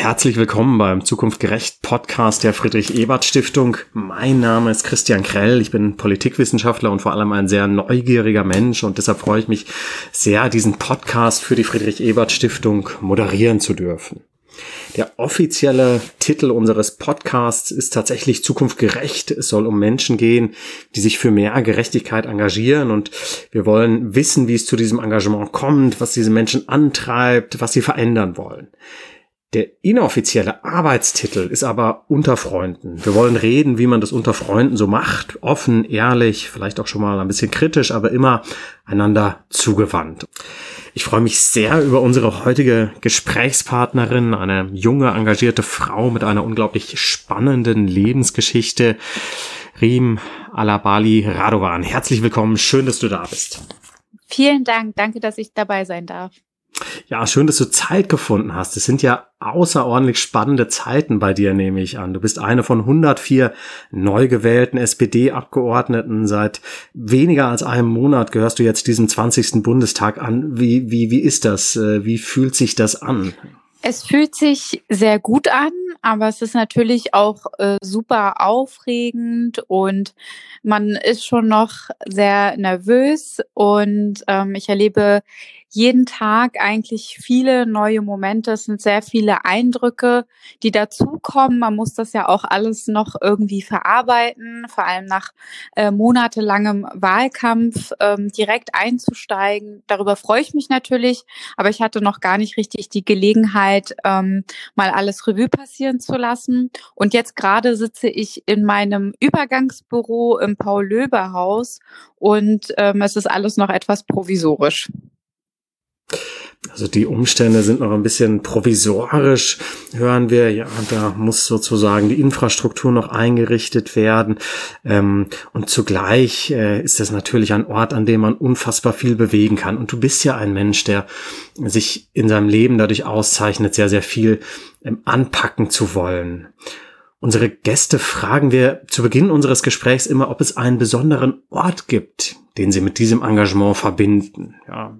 Herzlich willkommen beim Zukunftgerecht Podcast der Friedrich Ebert Stiftung. Mein Name ist Christian Krell. Ich bin Politikwissenschaftler und vor allem ein sehr neugieriger Mensch und deshalb freue ich mich sehr, diesen Podcast für die Friedrich Ebert Stiftung moderieren zu dürfen. Der offizielle Titel unseres Podcasts ist tatsächlich Zukunftgerecht. Es soll um Menschen gehen, die sich für mehr Gerechtigkeit engagieren und wir wollen wissen, wie es zu diesem Engagement kommt, was diese Menschen antreibt, was sie verändern wollen. Der inoffizielle Arbeitstitel ist aber unter Freunden. Wir wollen reden, wie man das unter Freunden so macht. Offen, ehrlich, vielleicht auch schon mal ein bisschen kritisch, aber immer einander zugewandt. Ich freue mich sehr über unsere heutige Gesprächspartnerin, eine junge, engagierte Frau mit einer unglaublich spannenden Lebensgeschichte. Riem Alabali Radovan. Herzlich willkommen. Schön, dass du da bist. Vielen Dank. Danke, dass ich dabei sein darf. Ja, schön, dass du Zeit gefunden hast. Es sind ja außerordentlich spannende Zeiten bei dir, nehme ich an. Du bist eine von 104 neu gewählten SPD-Abgeordneten. Seit weniger als einem Monat gehörst du jetzt diesem 20. Bundestag an. Wie, wie, wie ist das? Äh, wie fühlt sich das an? Es fühlt sich sehr gut an, aber es ist natürlich auch äh, super aufregend und man ist schon noch sehr nervös und ähm, ich erlebe jeden Tag eigentlich viele neue Momente. Es sind sehr viele Eindrücke, die dazukommen. Man muss das ja auch alles noch irgendwie verarbeiten, vor allem nach äh, monatelangem Wahlkampf ähm, direkt einzusteigen. Darüber freue ich mich natürlich, aber ich hatte noch gar nicht richtig die Gelegenheit, ähm, mal alles Revue passieren zu lassen. Und jetzt gerade sitze ich in meinem Übergangsbüro im Paul-Löber-Haus und ähm, es ist alles noch etwas provisorisch. Also die Umstände sind noch ein bisschen provisorisch, hören wir. Ja, da muss sozusagen die Infrastruktur noch eingerichtet werden. Ähm, und zugleich äh, ist das natürlich ein Ort, an dem man unfassbar viel bewegen kann. Und du bist ja ein Mensch, der sich in seinem Leben dadurch auszeichnet, sehr, sehr viel ähm, anpacken zu wollen. Unsere Gäste fragen wir zu Beginn unseres Gesprächs immer, ob es einen besonderen Ort gibt, den sie mit diesem Engagement verbinden. Ja,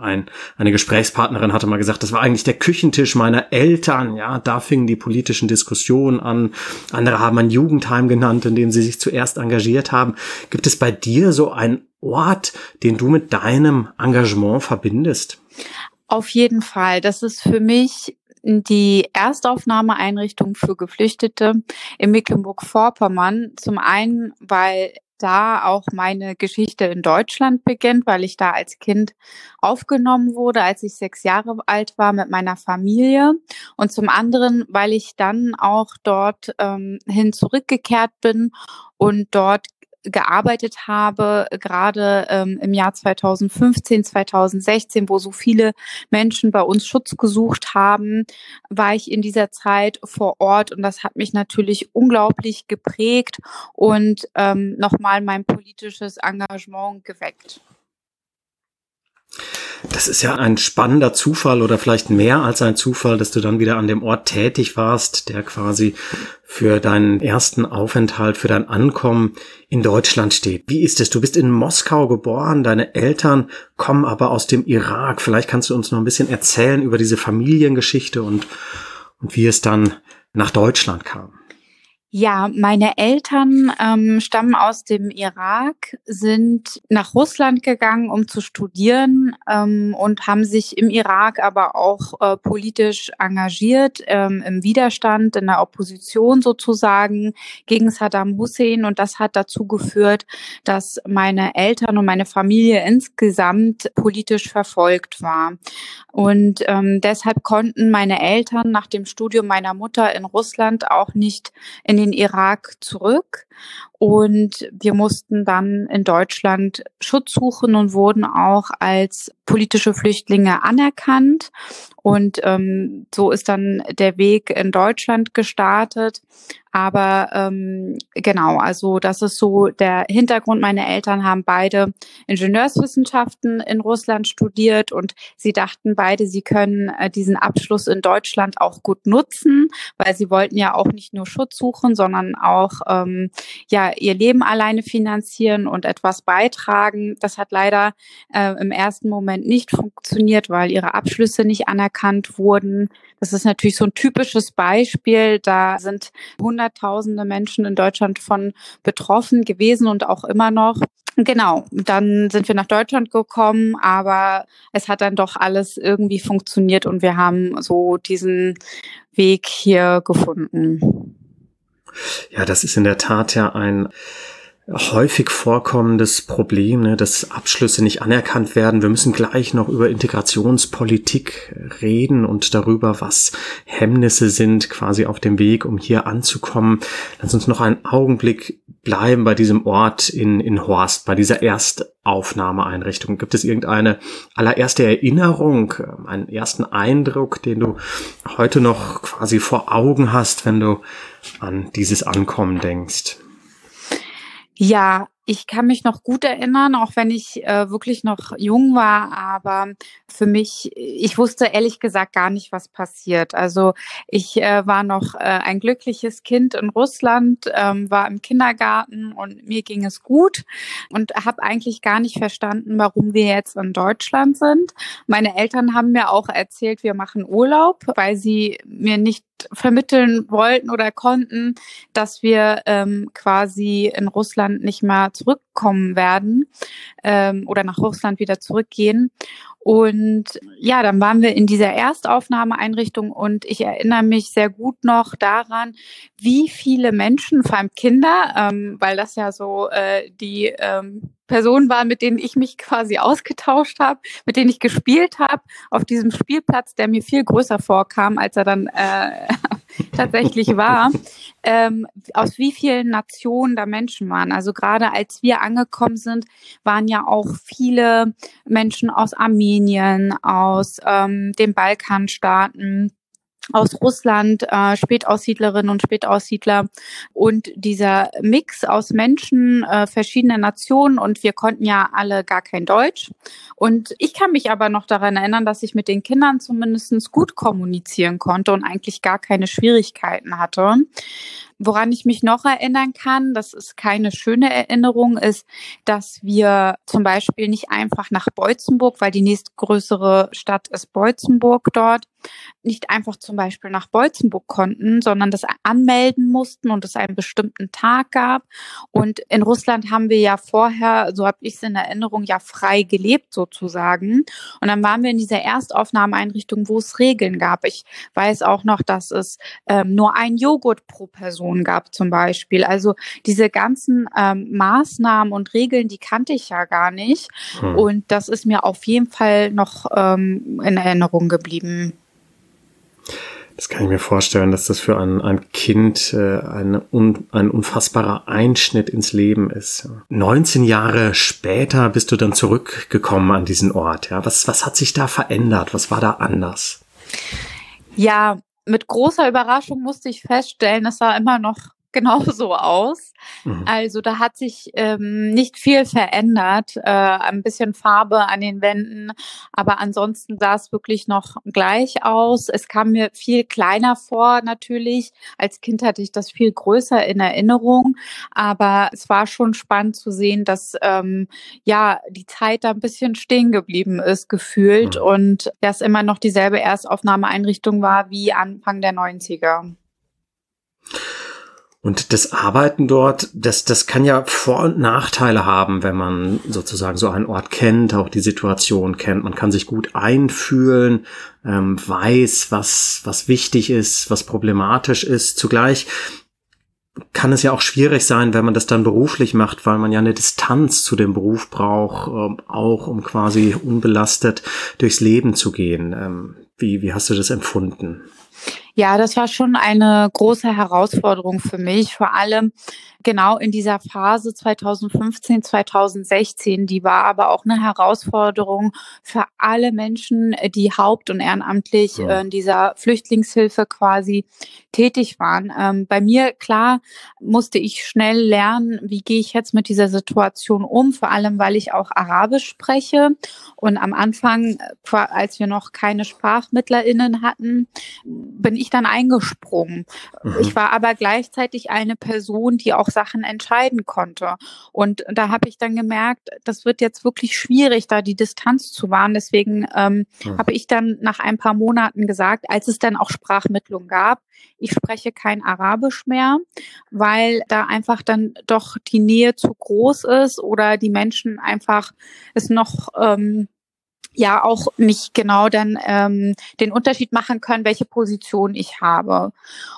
ein, eine Gesprächspartnerin hatte mal gesagt, das war eigentlich der Küchentisch meiner Eltern. Ja, da fingen die politischen Diskussionen an. Andere haben ein Jugendheim genannt, in dem sie sich zuerst engagiert haben. Gibt es bei dir so einen Ort, den du mit deinem Engagement verbindest? Auf jeden Fall. Das ist für mich die Erstaufnahmeeinrichtung für Geflüchtete in Mecklenburg-Vorpommern. Zum einen, weil da auch meine Geschichte in Deutschland beginnt, weil ich da als Kind aufgenommen wurde, als ich sechs Jahre alt war mit meiner Familie. Und zum anderen, weil ich dann auch dort ähm, hin zurückgekehrt bin und dort gearbeitet habe, gerade ähm, im Jahr 2015, 2016, wo so viele Menschen bei uns Schutz gesucht haben, war ich in dieser Zeit vor Ort und das hat mich natürlich unglaublich geprägt und ähm, nochmal mein politisches Engagement geweckt. Das ist ja ein spannender Zufall oder vielleicht mehr als ein Zufall, dass du dann wieder an dem Ort tätig warst, der quasi für deinen ersten Aufenthalt, für dein Ankommen in Deutschland steht. Wie ist es? Du bist in Moskau geboren, deine Eltern kommen aber aus dem Irak. Vielleicht kannst du uns noch ein bisschen erzählen über diese Familiengeschichte und, und wie es dann nach Deutschland kam. Ja, meine Eltern ähm, stammen aus dem Irak, sind nach Russland gegangen, um zu studieren ähm, und haben sich im Irak aber auch äh, politisch engagiert, ähm, im Widerstand, in der Opposition sozusagen gegen Saddam Hussein. Und das hat dazu geführt, dass meine Eltern und meine Familie insgesamt politisch verfolgt war. Und ähm, deshalb konnten meine Eltern nach dem Studium meiner Mutter in Russland auch nicht in den Irak zurück. Und wir mussten dann in Deutschland Schutz suchen und wurden auch als politische Flüchtlinge anerkannt. Und ähm, so ist dann der Weg in Deutschland gestartet. Aber ähm, genau, also das ist so der Hintergrund. Meine Eltern haben beide Ingenieurswissenschaften in Russland studiert und sie dachten beide, sie können äh, diesen Abschluss in Deutschland auch gut nutzen, weil sie wollten ja auch nicht nur Schutz suchen, sondern auch ähm, ja ihr Leben alleine finanzieren und etwas beitragen. Das hat leider äh, im ersten Moment Moment nicht funktioniert, weil ihre Abschlüsse nicht anerkannt wurden. Das ist natürlich so ein typisches Beispiel. Da sind Hunderttausende Menschen in Deutschland von betroffen gewesen und auch immer noch. Genau, dann sind wir nach Deutschland gekommen, aber es hat dann doch alles irgendwie funktioniert und wir haben so diesen Weg hier gefunden. Ja, das ist in der Tat ja ein häufig vorkommendes Problem, ne, dass Abschlüsse nicht anerkannt werden. Wir müssen gleich noch über Integrationspolitik reden und darüber, was Hemmnisse sind quasi auf dem Weg, um hier anzukommen. Lass uns noch einen Augenblick bleiben bei diesem Ort in, in Horst, bei dieser Erstaufnahmeeinrichtung. Gibt es irgendeine allererste Erinnerung, einen ersten Eindruck, den du heute noch quasi vor Augen hast, wenn du an dieses Ankommen denkst? Ja, ich kann mich noch gut erinnern, auch wenn ich äh, wirklich noch jung war, aber für mich, ich wusste ehrlich gesagt gar nicht, was passiert. Also ich äh, war noch äh, ein glückliches Kind in Russland, ähm, war im Kindergarten und mir ging es gut und habe eigentlich gar nicht verstanden, warum wir jetzt in Deutschland sind. Meine Eltern haben mir auch erzählt, wir machen Urlaub, weil sie mir nicht vermitteln wollten oder konnten, dass wir ähm, quasi in Russland nicht mehr zurückkommen werden ähm, oder nach Russland wieder zurückgehen. Und ja, dann waren wir in dieser Erstaufnahmeeinrichtung und ich erinnere mich sehr gut noch daran, wie viele Menschen, vor allem Kinder, ähm, weil das ja so äh, die ähm, Personen waren, mit denen ich mich quasi ausgetauscht habe, mit denen ich gespielt habe, auf diesem Spielplatz, der mir viel größer vorkam, als er dann äh, tatsächlich war, ähm, aus wie vielen Nationen da Menschen waren. Also gerade als wir angekommen sind, waren ja auch viele Menschen aus Armenien, aus ähm, den Balkanstaaten, aus Russland, äh, Spätaussiedlerinnen und Spätaussiedler und dieser Mix aus Menschen äh, verschiedener Nationen und wir konnten ja alle gar kein Deutsch. Und ich kann mich aber noch daran erinnern, dass ich mit den Kindern zumindest gut kommunizieren konnte und eigentlich gar keine Schwierigkeiten hatte. Woran ich mich noch erinnern kann, das ist keine schöne Erinnerung, ist, dass wir zum Beispiel nicht einfach nach Beutzenburg, weil die nächstgrößere Stadt ist Beutzenburg dort, nicht einfach zum Beispiel nach Beutzenburg konnten, sondern das anmelden mussten und es einen bestimmten Tag gab. Und in Russland haben wir ja vorher, so habe ich es in Erinnerung, ja frei gelebt sozusagen. Und dann waren wir in dieser Erstaufnahmeeinrichtung, wo es Regeln gab. Ich weiß auch noch, dass es ähm, nur ein Joghurt pro Person gab zum Beispiel. Also diese ganzen ähm, Maßnahmen und Regeln, die kannte ich ja gar nicht. Hm. Und das ist mir auf jeden Fall noch ähm, in Erinnerung geblieben. Das kann ich mir vorstellen, dass das für ein, ein Kind äh, eine un, ein unfassbarer Einschnitt ins Leben ist. 19 Jahre später bist du dann zurückgekommen an diesen Ort. Ja, was, was hat sich da verändert? Was war da anders? Ja, mit großer Überraschung musste ich feststellen, es war immer noch genauso aus. Mhm. Also da hat sich ähm, nicht viel verändert. Äh, ein bisschen Farbe an den Wänden, aber ansonsten sah es wirklich noch gleich aus. Es kam mir viel kleiner vor natürlich. Als Kind hatte ich das viel größer in Erinnerung, aber es war schon spannend zu sehen, dass ähm, ja die Zeit da ein bisschen stehen geblieben ist gefühlt mhm. und das immer noch dieselbe Erstaufnahmeeinrichtung war wie Anfang der 90er. Und das Arbeiten dort, das, das kann ja Vor- und Nachteile haben, wenn man sozusagen so einen Ort kennt, auch die Situation kennt. Man kann sich gut einfühlen, ähm, weiß, was, was wichtig ist, was problematisch ist. Zugleich kann es ja auch schwierig sein, wenn man das dann beruflich macht, weil man ja eine Distanz zu dem Beruf braucht, ähm, auch um quasi unbelastet durchs Leben zu gehen. Ähm, wie, wie hast du das empfunden? Ja, das war schon eine große Herausforderung für mich, vor allem genau in dieser Phase 2015, 2016. Die war aber auch eine Herausforderung für alle Menschen, die haupt- und ehrenamtlich ja. in dieser Flüchtlingshilfe quasi tätig waren. Ähm, bei mir, klar, musste ich schnell lernen, wie gehe ich jetzt mit dieser Situation um, vor allem weil ich auch Arabisch spreche. Und am Anfang, als wir noch keine SprachmittlerInnen hatten, bin ich dann eingesprungen. Mhm. Ich war aber gleichzeitig eine Person, die auch Sachen entscheiden konnte. Und da habe ich dann gemerkt, das wird jetzt wirklich schwierig, da die Distanz zu wahren. Deswegen ähm, mhm. habe ich dann nach ein paar Monaten gesagt, als es dann auch Sprachmittlung gab, ich spreche kein Arabisch mehr, weil da einfach dann doch die Nähe zu groß ist oder die Menschen einfach es noch ähm, ja auch nicht genau dann ähm, den Unterschied machen können, welche Position ich habe.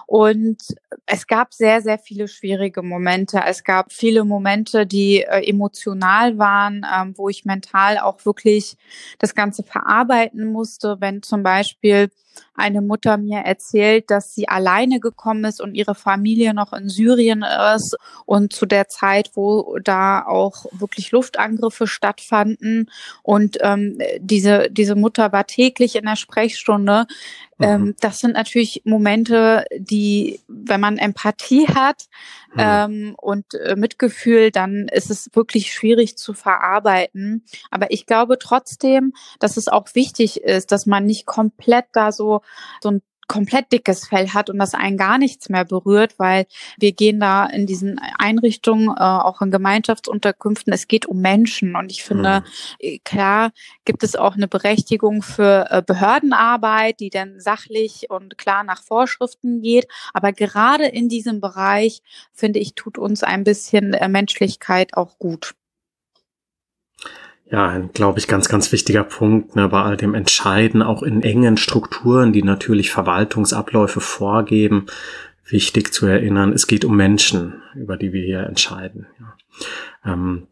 Und es gab sehr, sehr viele schwierige Momente. Es gab viele Momente, die äh, emotional waren, ähm, wo ich mental auch wirklich das Ganze verarbeiten musste, wenn zum Beispiel eine Mutter mir erzählt, dass sie alleine gekommen ist und ihre Familie noch in Syrien ist und zu der Zeit, wo da auch wirklich Luftangriffe stattfanden und ähm, diese diese Mutter war täglich in der Sprechstunde. Ähm, mhm. das sind natürlich Momente, die, wenn man Empathie hat mhm. ähm, und äh, Mitgefühl, dann ist es wirklich schwierig zu verarbeiten. Aber ich glaube trotzdem, dass es auch wichtig ist, dass man nicht komplett da so so ein komplett dickes Fell hat und das einen gar nichts mehr berührt, weil wir gehen da in diesen Einrichtungen, äh, auch in Gemeinschaftsunterkünften, es geht um Menschen und ich finde, mhm. klar gibt es auch eine Berechtigung für äh, Behördenarbeit, die dann sachlich und klar nach Vorschriften geht, aber gerade in diesem Bereich, finde ich, tut uns ein bisschen äh, Menschlichkeit auch gut. Ja, glaube ich, ganz, ganz wichtiger Punkt ne, bei all dem Entscheiden, auch in engen Strukturen, die natürlich Verwaltungsabläufe vorgeben, wichtig zu erinnern, es geht um Menschen, über die wir hier entscheiden. Ja. Ähm,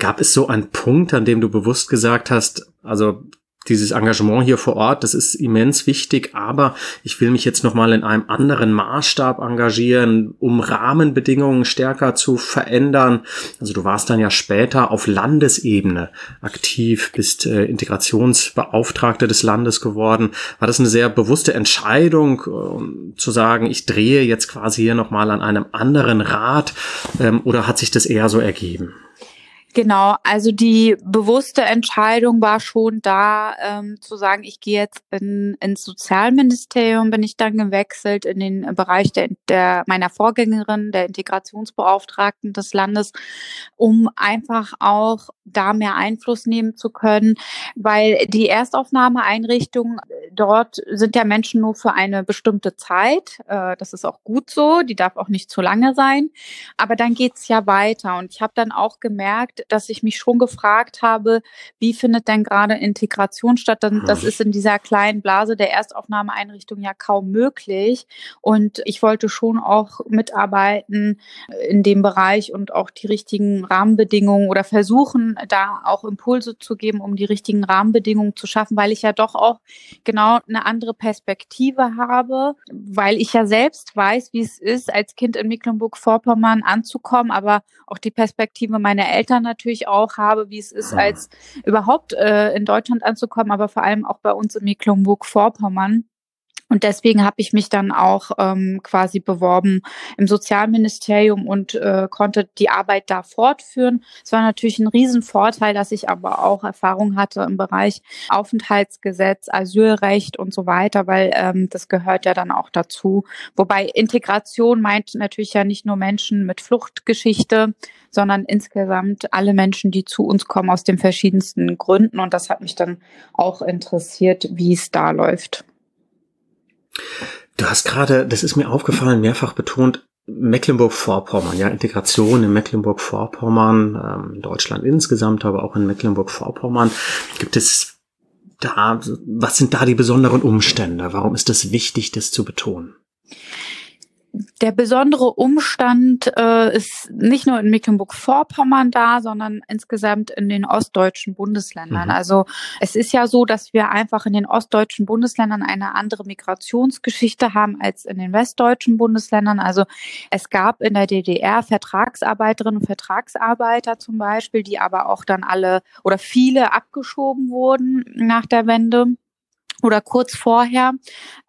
gab es so einen Punkt, an dem du bewusst gesagt hast, also dieses Engagement hier vor Ort, das ist immens wichtig, aber ich will mich jetzt nochmal in einem anderen Maßstab engagieren, um Rahmenbedingungen stärker zu verändern. Also du warst dann ja später auf Landesebene aktiv, bist äh, Integrationsbeauftragte des Landes geworden. War das eine sehr bewusste Entscheidung, äh, zu sagen, ich drehe jetzt quasi hier nochmal an einem anderen Rad ähm, oder hat sich das eher so ergeben? Genau, also die bewusste Entscheidung war schon da, ähm, zu sagen, ich gehe jetzt in, ins Sozialministerium, bin ich dann gewechselt in den Bereich der, der meiner Vorgängerin, der Integrationsbeauftragten des Landes, um einfach auch da mehr Einfluss nehmen zu können, weil die Erstaufnahmeeinrichtungen dort sind ja Menschen nur für eine bestimmte Zeit. Äh, das ist auch gut so, die darf auch nicht zu lange sein. Aber dann geht's ja weiter und ich habe dann auch gemerkt, dass ich mich schon gefragt habe, wie findet denn gerade Integration statt? Das ist in dieser kleinen Blase der Erstaufnahmeeinrichtung ja kaum möglich. Und ich wollte schon auch mitarbeiten in dem Bereich und auch die richtigen Rahmenbedingungen oder versuchen, da auch Impulse zu geben, um die richtigen Rahmenbedingungen zu schaffen, weil ich ja doch auch genau eine andere Perspektive habe, weil ich ja selbst weiß, wie es ist, als Kind in Mecklenburg-Vorpommern anzukommen, aber auch die Perspektive meiner Eltern natürlich auch habe, wie es ist, als überhaupt äh, in Deutschland anzukommen, aber vor allem auch bei uns in Mecklenburg-Vorpommern. Und deswegen habe ich mich dann auch ähm, quasi beworben im Sozialministerium und äh, konnte die Arbeit da fortführen. Es war natürlich ein Riesenvorteil, dass ich aber auch Erfahrung hatte im Bereich Aufenthaltsgesetz, Asylrecht und so weiter, weil ähm, das gehört ja dann auch dazu. Wobei Integration meint natürlich ja nicht nur Menschen mit Fluchtgeschichte, sondern insgesamt alle Menschen, die zu uns kommen aus den verschiedensten Gründen. Und das hat mich dann auch interessiert, wie es da läuft. Du hast gerade, das ist mir aufgefallen, mehrfach betont, Mecklenburg-Vorpommern, ja, Integration in Mecklenburg-Vorpommern, ähm, Deutschland insgesamt, aber auch in Mecklenburg-Vorpommern. Gibt es da, was sind da die besonderen Umstände? Warum ist es wichtig, das zu betonen? Der besondere Umstand äh, ist nicht nur in Mecklenburg-Vorpommern da, sondern insgesamt in den ostdeutschen Bundesländern. Mhm. Also es ist ja so, dass wir einfach in den ostdeutschen Bundesländern eine andere Migrationsgeschichte haben als in den westdeutschen Bundesländern. Also es gab in der DDR Vertragsarbeiterinnen und Vertragsarbeiter zum Beispiel, die aber auch dann alle oder viele abgeschoben wurden nach der Wende oder kurz vorher.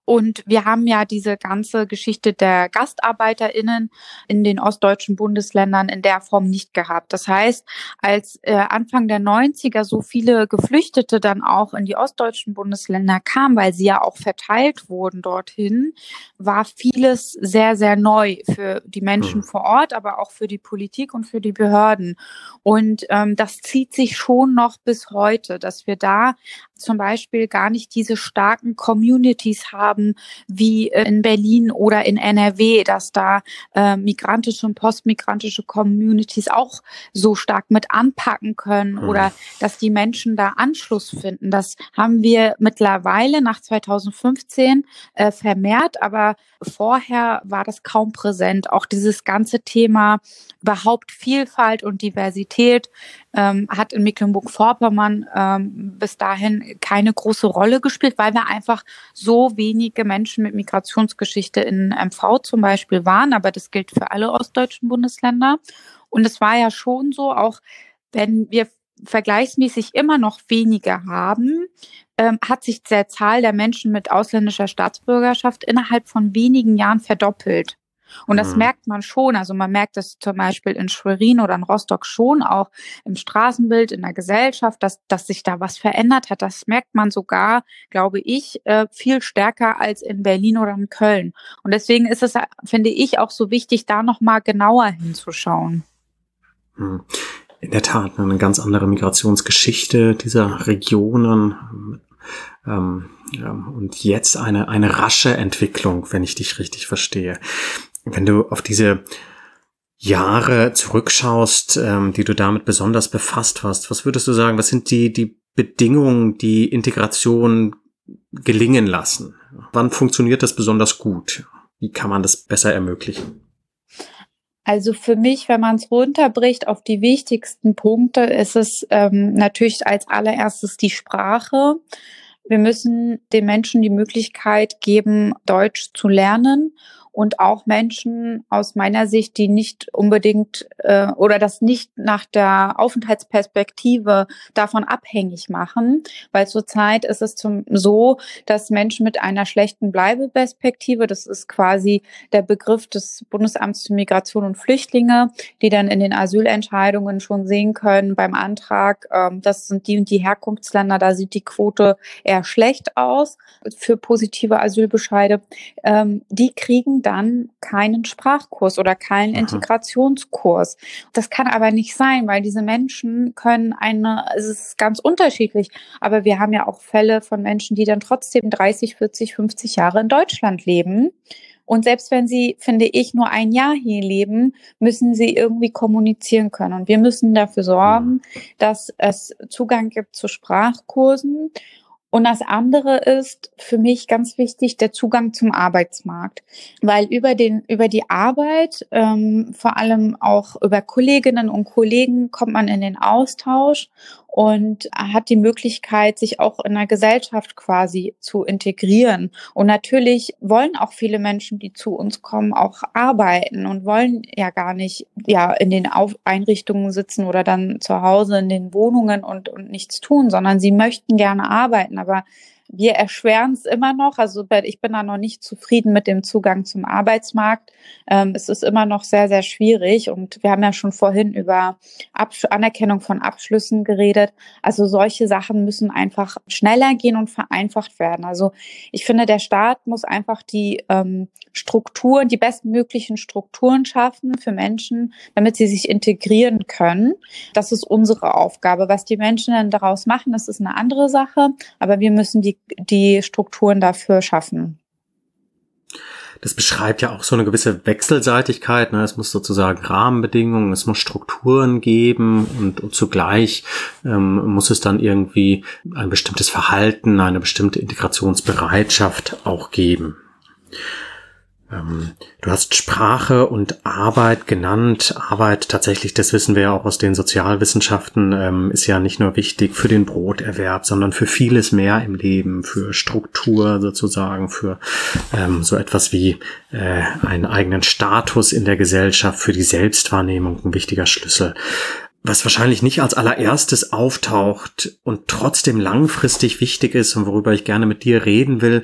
Und wir haben ja diese ganze Geschichte der GastarbeiterInnen in den ostdeutschen Bundesländern in der Form nicht gehabt. Das heißt, als äh, Anfang der 90er so viele Geflüchtete dann auch in die ostdeutschen Bundesländer kamen, weil sie ja auch verteilt wurden dorthin, war vieles sehr, sehr neu für die Menschen vor Ort, aber auch für die Politik und für die Behörden. Und ähm, das zieht sich schon noch bis heute, dass wir da zum Beispiel gar nicht diese starken Communities haben wie äh, in Berlin oder in NRW, dass da äh, migrantische und postmigrantische Communities auch so stark mit anpacken können mhm. oder dass die Menschen da Anschluss finden. Das haben wir mittlerweile nach 2015 äh, vermehrt, aber vorher war das kaum präsent. Auch dieses ganze Thema überhaupt Vielfalt und Diversität ähm, hat in Mecklenburg-Vorpommern ähm, bis dahin keine große Rolle gespielt, weil wir einfach so wenige Menschen mit Migrationsgeschichte in MV zum Beispiel waren. Aber das gilt für alle ostdeutschen Bundesländer. Und es war ja schon so, auch wenn wir vergleichsmäßig immer noch weniger haben, ähm, hat sich der Zahl der Menschen mit ausländischer Staatsbürgerschaft innerhalb von wenigen Jahren verdoppelt. Und das mhm. merkt man schon. Also man merkt es zum Beispiel in Schwerin oder in Rostock schon auch im Straßenbild, in der Gesellschaft, dass, dass sich da was verändert hat. Das merkt man sogar, glaube ich, äh, viel stärker als in Berlin oder in Köln. Und deswegen ist es, finde ich, auch so wichtig, da nochmal genauer hinzuschauen. Mhm. In der Tat eine ganz andere Migrationsgeschichte dieser Regionen. Ähm, ja, und jetzt eine, eine rasche Entwicklung, wenn ich dich richtig verstehe wenn du auf diese Jahre zurückschaust, ähm, die du damit besonders befasst hast, was würdest du sagen, was sind die, die Bedingungen, die Integration gelingen lassen? Wann funktioniert das besonders gut? Wie kann man das besser ermöglichen? Also für mich, wenn man es runterbricht auf die wichtigsten Punkte, ist es ähm, natürlich als allererstes die Sprache. Wir müssen den Menschen die Möglichkeit geben, Deutsch zu lernen und auch Menschen aus meiner Sicht, die nicht unbedingt äh, oder das nicht nach der Aufenthaltsperspektive davon abhängig machen, weil zurzeit ist es zum, so, dass Menschen mit einer schlechten Bleibeperspektive, das ist quasi der Begriff des Bundesamts für Migration und Flüchtlinge, die dann in den Asylentscheidungen schon sehen können beim Antrag, ähm, das sind die und die Herkunftsländer, da sieht die Quote eher schlecht aus für positive Asylbescheide, ähm, die kriegen dann keinen Sprachkurs oder keinen Aha. Integrationskurs. Das kann aber nicht sein, weil diese Menschen können eine, es ist ganz unterschiedlich, aber wir haben ja auch Fälle von Menschen, die dann trotzdem 30, 40, 50 Jahre in Deutschland leben. Und selbst wenn sie, finde ich, nur ein Jahr hier leben, müssen sie irgendwie kommunizieren können. Und wir müssen dafür sorgen, dass es Zugang gibt zu Sprachkursen und das andere ist für mich ganz wichtig der Zugang zum Arbeitsmarkt, weil über den über die Arbeit, ähm, vor allem auch über Kolleginnen und Kollegen, kommt man in den Austausch und hat die Möglichkeit, sich auch in der Gesellschaft quasi zu integrieren. Und natürlich wollen auch viele Menschen, die zu uns kommen, auch arbeiten und wollen ja gar nicht ja in den Einrichtungen sitzen oder dann zu Hause in den Wohnungen und, und nichts tun, sondern sie möchten gerne arbeiten. Aber wir erschweren es immer noch. Also ich bin da noch nicht zufrieden mit dem Zugang zum Arbeitsmarkt. Ähm, es ist immer noch sehr, sehr schwierig. Und wir haben ja schon vorhin über Absch Anerkennung von Abschlüssen geredet. Also solche Sachen müssen einfach schneller gehen und vereinfacht werden. Also ich finde, der Staat muss einfach die ähm, Strukturen, die bestmöglichen Strukturen schaffen für Menschen, damit sie sich integrieren können. Das ist unsere Aufgabe. Was die Menschen dann daraus machen, das ist eine andere Sache. Aber wir müssen die die, Strukturen dafür schaffen. Das beschreibt ja auch so eine gewisse Wechselseitigkeit. Ne? Es muss sozusagen Rahmenbedingungen, es muss Strukturen geben und, und zugleich ähm, muss es dann irgendwie ein bestimmtes Verhalten, eine bestimmte Integrationsbereitschaft auch geben. Ähm, du hast Sprache und Arbeit genannt. Arbeit tatsächlich, das wissen wir ja auch aus den Sozialwissenschaften, ähm, ist ja nicht nur wichtig für den Broterwerb, sondern für vieles mehr im Leben, für Struktur sozusagen, für ähm, so etwas wie äh, einen eigenen Status in der Gesellschaft, für die Selbstwahrnehmung ein wichtiger Schlüssel. Was wahrscheinlich nicht als allererstes auftaucht und trotzdem langfristig wichtig ist und worüber ich gerne mit dir reden will,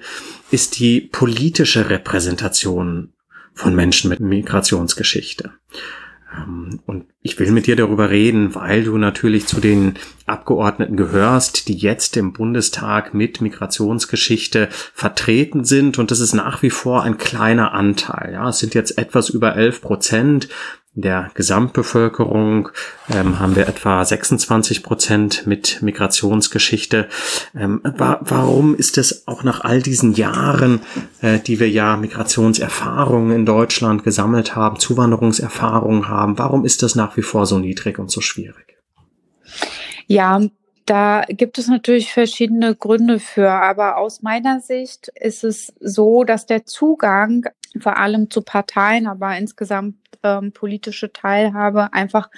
ist die politische Repräsentation von Menschen mit Migrationsgeschichte. Ähm, und ich will mit dir darüber reden, weil du natürlich zu den Abgeordneten gehörst, die jetzt im Bundestag mit Migrationsgeschichte vertreten sind. Und das ist nach wie vor ein kleiner Anteil. Ja, es sind jetzt etwas über 11 Prozent der Gesamtbevölkerung ähm, haben wir etwa 26 Prozent mit Migrationsgeschichte. Ähm, wa warum ist es auch nach all diesen Jahren, äh, die wir ja Migrationserfahrungen in Deutschland gesammelt haben, Zuwanderungserfahrungen haben, warum ist das nach wie vor so niedrig und so schwierig? Ja, da gibt es natürlich verschiedene Gründe für, aber aus meiner Sicht ist es so, dass der Zugang vor allem zu Parteien, aber insgesamt ähm, politische Teilhabe einfach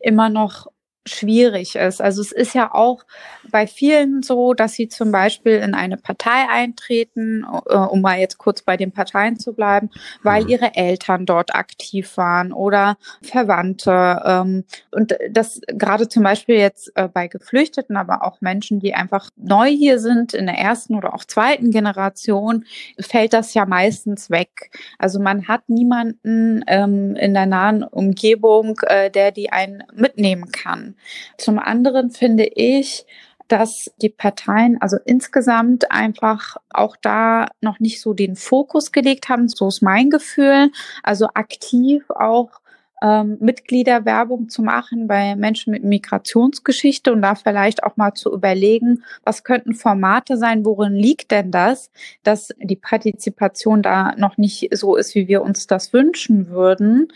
immer noch schwierig ist. Also es ist ja auch bei vielen so, dass sie zum Beispiel in eine Partei eintreten, äh, um mal jetzt kurz bei den Parteien zu bleiben, weil mhm. ihre Eltern dort aktiv waren oder Verwandte. Ähm, und das gerade zum Beispiel jetzt äh, bei Geflüchteten, aber auch Menschen, die einfach neu hier sind, in der ersten oder auch zweiten Generation, fällt das ja meistens weg. Also man hat niemanden ähm, in der nahen Umgebung, äh, der die einen mitnehmen kann. Zum anderen finde ich, dass die Parteien also insgesamt einfach auch da noch nicht so den Fokus gelegt haben, so ist mein Gefühl, also aktiv auch ähm, Mitgliederwerbung zu machen bei Menschen mit Migrationsgeschichte und da vielleicht auch mal zu überlegen, was könnten Formate sein, worin liegt denn das, dass die Partizipation da noch nicht so ist, wie wir uns das wünschen würden.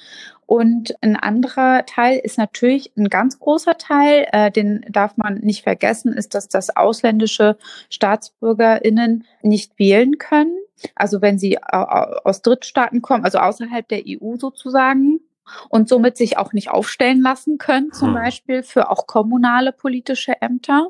Und ein anderer Teil ist natürlich ein ganz großer Teil, äh, den darf man nicht vergessen, ist, dass das ausländische Staatsbürgerinnen nicht wählen können. Also wenn sie aus Drittstaaten kommen, also außerhalb der EU sozusagen, und somit sich auch nicht aufstellen lassen können, zum hm. Beispiel für auch kommunale politische Ämter.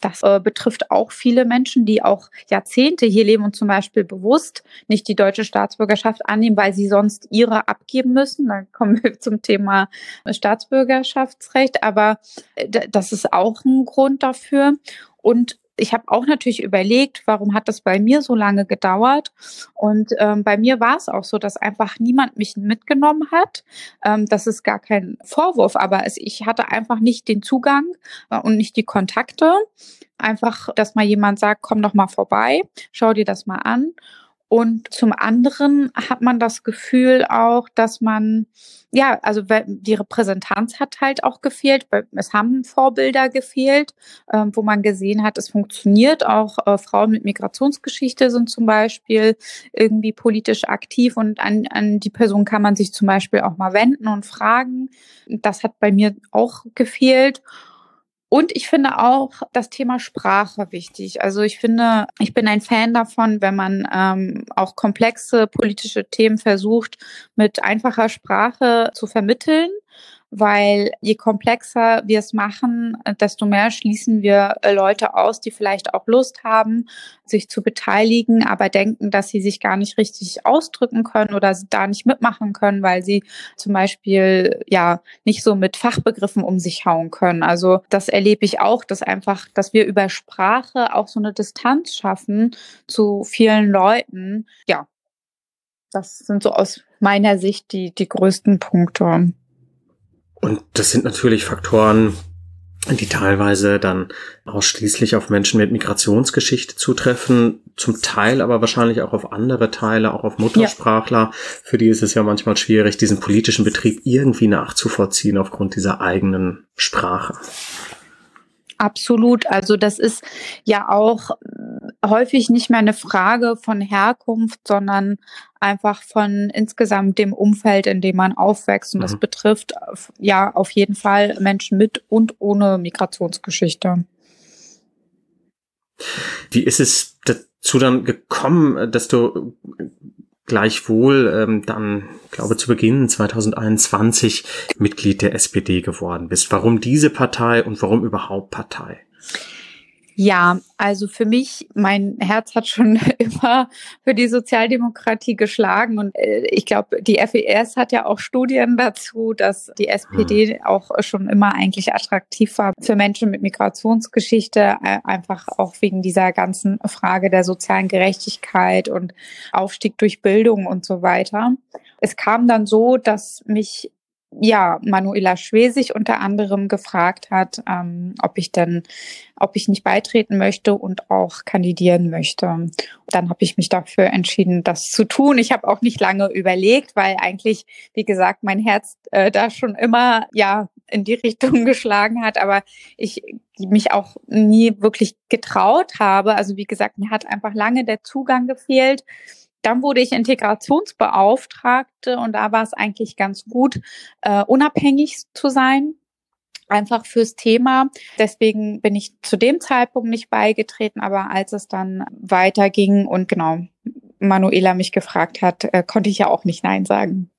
Das äh, betrifft auch viele Menschen, die auch Jahrzehnte hier leben und zum Beispiel bewusst nicht die deutsche Staatsbürgerschaft annehmen, weil sie sonst ihre abgeben müssen. Dann kommen wir zum Thema Staatsbürgerschaftsrecht. Aber äh, das ist auch ein Grund dafür. Und ich habe auch natürlich überlegt, warum hat das bei mir so lange gedauert? Und ähm, bei mir war es auch so, dass einfach niemand mich mitgenommen hat. Ähm, das ist gar kein Vorwurf, aber es, ich hatte einfach nicht den Zugang äh, und nicht die Kontakte. Einfach, dass mal jemand sagt, komm doch mal vorbei, schau dir das mal an. Und zum anderen hat man das Gefühl auch, dass man, ja, also die Repräsentanz hat halt auch gefehlt. Es haben Vorbilder gefehlt, äh, wo man gesehen hat, es funktioniert. Auch äh, Frauen mit Migrationsgeschichte sind zum Beispiel irgendwie politisch aktiv und an, an die Person kann man sich zum Beispiel auch mal wenden und fragen. Das hat bei mir auch gefehlt. Und ich finde auch das Thema Sprache wichtig. Also ich finde, ich bin ein Fan davon, wenn man ähm, auch komplexe politische Themen versucht, mit einfacher Sprache zu vermitteln weil je komplexer wir es machen, desto mehr schließen wir äh, Leute aus, die vielleicht auch Lust haben, sich zu beteiligen, aber denken, dass sie sich gar nicht richtig ausdrücken können oder da nicht mitmachen können, weil sie zum Beispiel ja nicht so mit Fachbegriffen um sich hauen können. Also das erlebe ich auch, dass einfach, dass wir über Sprache auch so eine Distanz schaffen zu vielen Leuten. Ja, das sind so aus meiner Sicht die, die größten Punkte. Und das sind natürlich Faktoren, die teilweise dann ausschließlich auf Menschen mit Migrationsgeschichte zutreffen, zum Teil aber wahrscheinlich auch auf andere Teile, auch auf Muttersprachler. Ja. Für die ist es ja manchmal schwierig, diesen politischen Betrieb irgendwie nachzuvollziehen aufgrund dieser eigenen Sprache. Absolut. Also das ist ja auch häufig nicht mehr eine Frage von Herkunft, sondern einfach von insgesamt dem Umfeld, in dem man aufwächst. Und mhm. das betrifft ja auf jeden Fall Menschen mit und ohne Migrationsgeschichte. Wie ist es dazu dann gekommen, dass du gleichwohl ähm, dann, glaube zu Beginn 2021 Mitglied der SPD geworden bist. Warum diese Partei und warum überhaupt Partei? Ja, also für mich, mein Herz hat schon immer für die Sozialdemokratie geschlagen und äh, ich glaube, die FES hat ja auch Studien dazu, dass die SPD hm. auch schon immer eigentlich attraktiv war für Menschen mit Migrationsgeschichte, äh, einfach auch wegen dieser ganzen Frage der sozialen Gerechtigkeit und Aufstieg durch Bildung und so weiter. Es kam dann so, dass mich ja, Manuela Schwesig unter anderem gefragt hat, ähm, ob ich denn, ob ich nicht beitreten möchte und auch kandidieren möchte. Dann habe ich mich dafür entschieden, das zu tun. Ich habe auch nicht lange überlegt, weil eigentlich, wie gesagt, mein Herz äh, da schon immer ja in die Richtung geschlagen hat, aber ich mich auch nie wirklich getraut habe. Also wie gesagt, mir hat einfach lange der Zugang gefehlt dann wurde ich Integrationsbeauftragte und da war es eigentlich ganz gut, äh, unabhängig zu sein, einfach fürs Thema. Deswegen bin ich zu dem Zeitpunkt nicht beigetreten, aber als es dann weiterging und genau Manuela mich gefragt hat, äh, konnte ich ja auch nicht Nein sagen.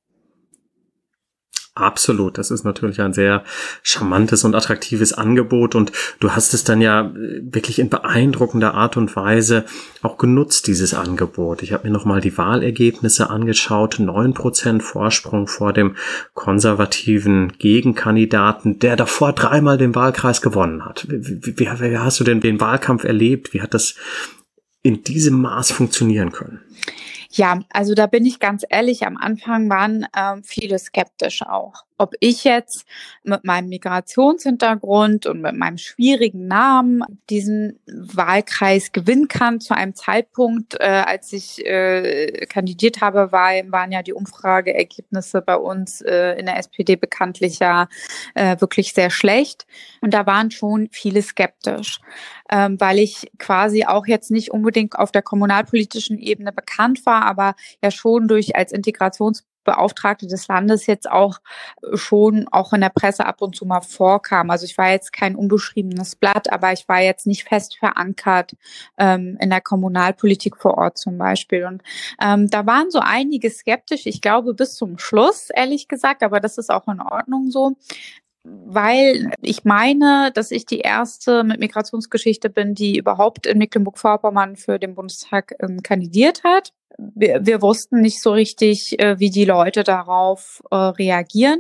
Absolut, das ist natürlich ein sehr charmantes und attraktives Angebot und du hast es dann ja äh, wirklich in beeindruckender Art und Weise auch genutzt, dieses Angebot. Ich habe mir nochmal die Wahlergebnisse angeschaut, neun Prozent Vorsprung vor dem konservativen Gegenkandidaten, der davor dreimal den Wahlkreis gewonnen hat. Wie, wie, wie hast du denn den Wahlkampf erlebt? Wie hat das in diesem Maß funktionieren können? Ja, also da bin ich ganz ehrlich, am Anfang waren ähm, viele skeptisch auch ob ich jetzt mit meinem Migrationshintergrund und mit meinem schwierigen Namen diesen Wahlkreis gewinnen kann. Zu einem Zeitpunkt, äh, als ich äh, kandidiert habe, war, waren ja die Umfrageergebnisse bei uns äh, in der SPD bekanntlich ja äh, wirklich sehr schlecht. Und da waren schon viele skeptisch, ähm, weil ich quasi auch jetzt nicht unbedingt auf der kommunalpolitischen Ebene bekannt war, aber ja schon durch als Integrations Beauftragte des Landes jetzt auch äh, schon auch in der Presse ab und zu mal vorkam. Also ich war jetzt kein unbeschriebenes Blatt, aber ich war jetzt nicht fest verankert ähm, in der Kommunalpolitik vor Ort zum Beispiel. Und ähm, da waren so einige skeptisch, ich glaube bis zum Schluss, ehrlich gesagt, aber das ist auch in Ordnung so weil ich meine, dass ich die erste mit Migrationsgeschichte bin, die überhaupt in Mecklenburg-Vorpommern für den Bundestag ähm, kandidiert hat wir, wir wussten nicht so richtig, äh, wie die Leute darauf äh, reagieren.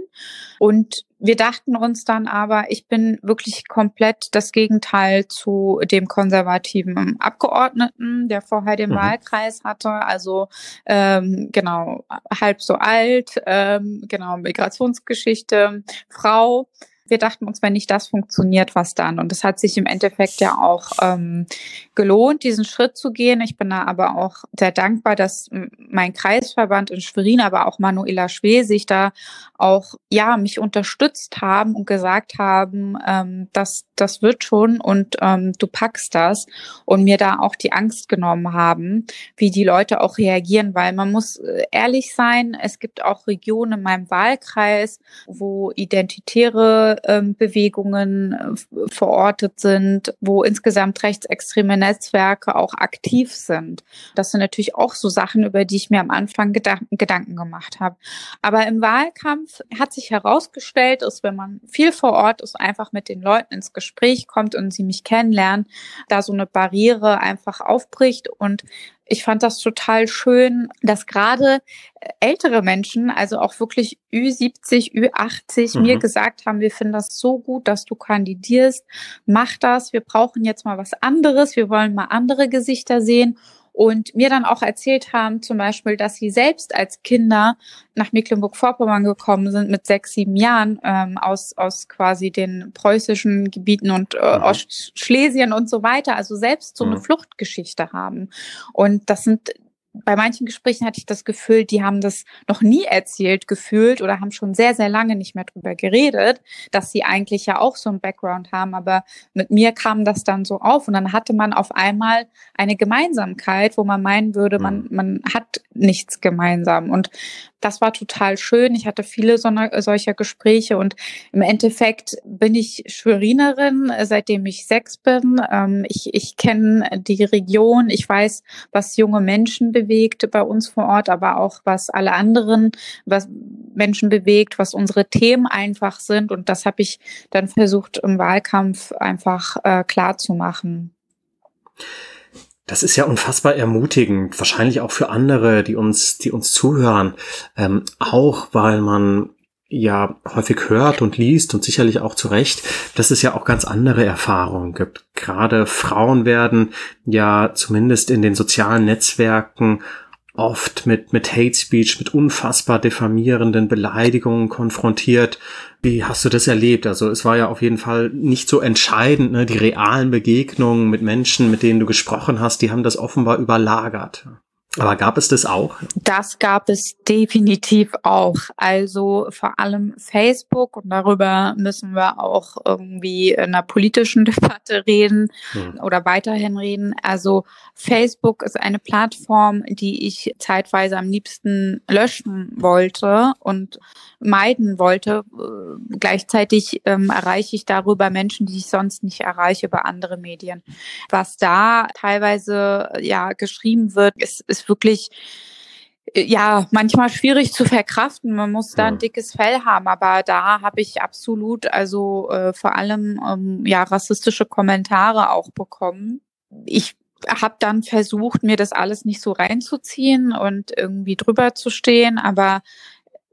Und wir dachten uns dann aber, ich bin wirklich komplett das Gegenteil zu dem konservativen Abgeordneten, der vorher den mhm. Wahlkreis hatte. Also ähm, genau, halb so alt, ähm, genau, Migrationsgeschichte, Frau wir dachten uns, wenn nicht das funktioniert, was dann? Und es hat sich im Endeffekt ja auch ähm, gelohnt, diesen Schritt zu gehen. Ich bin da aber auch sehr dankbar, dass mein Kreisverband in Schwerin, aber auch Manuela Schwesig da auch ja mich unterstützt haben und gesagt haben, ähm, dass das wird schon und ähm, du packst das und mir da auch die Angst genommen haben, wie die Leute auch reagieren, weil man muss äh, ehrlich sein, es gibt auch Regionen in meinem Wahlkreis, wo identitäre ähm, Bewegungen äh, verortet sind, wo insgesamt rechtsextreme Netzwerke auch aktiv sind. Das sind natürlich auch so Sachen, über die ich mir am Anfang Gedanken, Gedanken gemacht habe. Aber im Wahlkampf hat sich herausgestellt, dass wenn man viel vor Ort ist, einfach mit den Leuten ins Gespräch kommt und sie mich kennenlernen, da so eine Barriere einfach aufbricht und ich fand das total schön, dass gerade äh, ältere Menschen, also auch wirklich Ü70, Ü80, mhm. mir gesagt haben, wir finden das so gut, dass du kandidierst. Mach das. Wir brauchen jetzt mal was anderes. Wir wollen mal andere Gesichter sehen und mir dann auch erzählt haben, zum Beispiel, dass sie selbst als Kinder nach Mecklenburg-Vorpommern gekommen sind mit sechs, sieben Jahren ähm, aus, aus quasi den preußischen Gebieten und äh, mhm. Ostschlesien und so weiter, also selbst so eine mhm. Fluchtgeschichte haben. Und das sind bei manchen Gesprächen hatte ich das Gefühl, die haben das noch nie erzählt gefühlt oder haben schon sehr, sehr lange nicht mehr drüber geredet, dass sie eigentlich ja auch so einen Background haben. Aber mit mir kam das dann so auf und dann hatte man auf einmal eine Gemeinsamkeit, wo man meinen würde, man, mhm. man hat nichts gemeinsam. Und das war total schön. Ich hatte viele so solcher Gespräche und im Endeffekt bin ich Schwerinerin, seitdem ich sechs bin. Ähm, ich ich kenne die Region. Ich weiß, was junge Menschen bewegt bei uns vor Ort, aber auch was alle anderen, was Menschen bewegt, was unsere Themen einfach sind. Und das habe ich dann versucht im Wahlkampf einfach äh, klar zu machen. Das ist ja unfassbar ermutigend, wahrscheinlich auch für andere, die uns, die uns zuhören, ähm, auch weil man ja häufig hört und liest und sicherlich auch zu Recht, dass es ja auch ganz andere Erfahrungen gibt. Gerade Frauen werden ja zumindest in den sozialen Netzwerken oft mit, mit Hate Speech, mit unfassbar diffamierenden Beleidigungen konfrontiert. Wie hast du das erlebt? Also es war ja auf jeden Fall nicht so entscheidend, ne? die realen Begegnungen mit Menschen, mit denen du gesprochen hast, die haben das offenbar überlagert. Aber gab es das auch? Das gab es definitiv auch. Also vor allem Facebook und darüber müssen wir auch irgendwie in einer politischen Debatte reden hm. oder weiterhin reden. Also Facebook ist eine Plattform, die ich zeitweise am liebsten löschen wollte und meiden wollte. Äh, gleichzeitig ähm, erreiche ich darüber Menschen, die ich sonst nicht erreiche über andere Medien. Was da teilweise ja geschrieben wird, ist, ist wirklich äh, ja, manchmal schwierig zu verkraften. Man muss da ein dickes Fell haben, aber da habe ich absolut, also äh, vor allem ähm, ja rassistische Kommentare auch bekommen. Ich habe dann versucht, mir das alles nicht so reinzuziehen und irgendwie drüber zu stehen, aber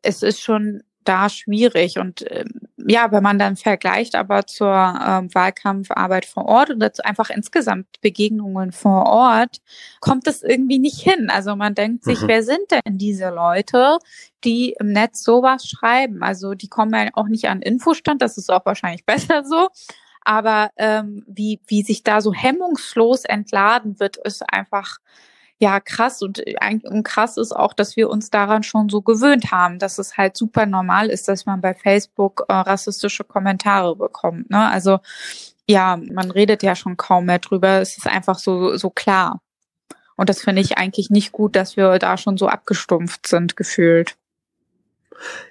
es ist schon da schwierig. Und ähm, ja, wenn man dann vergleicht aber zur ähm, Wahlkampfarbeit vor Ort oder zu einfach insgesamt Begegnungen vor Ort, kommt das irgendwie nicht hin. Also man denkt sich, mhm. wer sind denn diese Leute, die im Netz sowas schreiben? Also die kommen ja auch nicht an Infostand, das ist auch wahrscheinlich besser so. Aber ähm, wie, wie sich da so hemmungslos entladen wird, ist einfach ja krass und, äh, und krass ist auch, dass wir uns daran schon so gewöhnt haben, dass es halt super normal ist, dass man bei Facebook äh, rassistische Kommentare bekommt. Ne? Also ja, man redet ja schon kaum mehr drüber. Es ist einfach so so klar. Und das finde ich eigentlich nicht gut, dass wir da schon so abgestumpft sind gefühlt.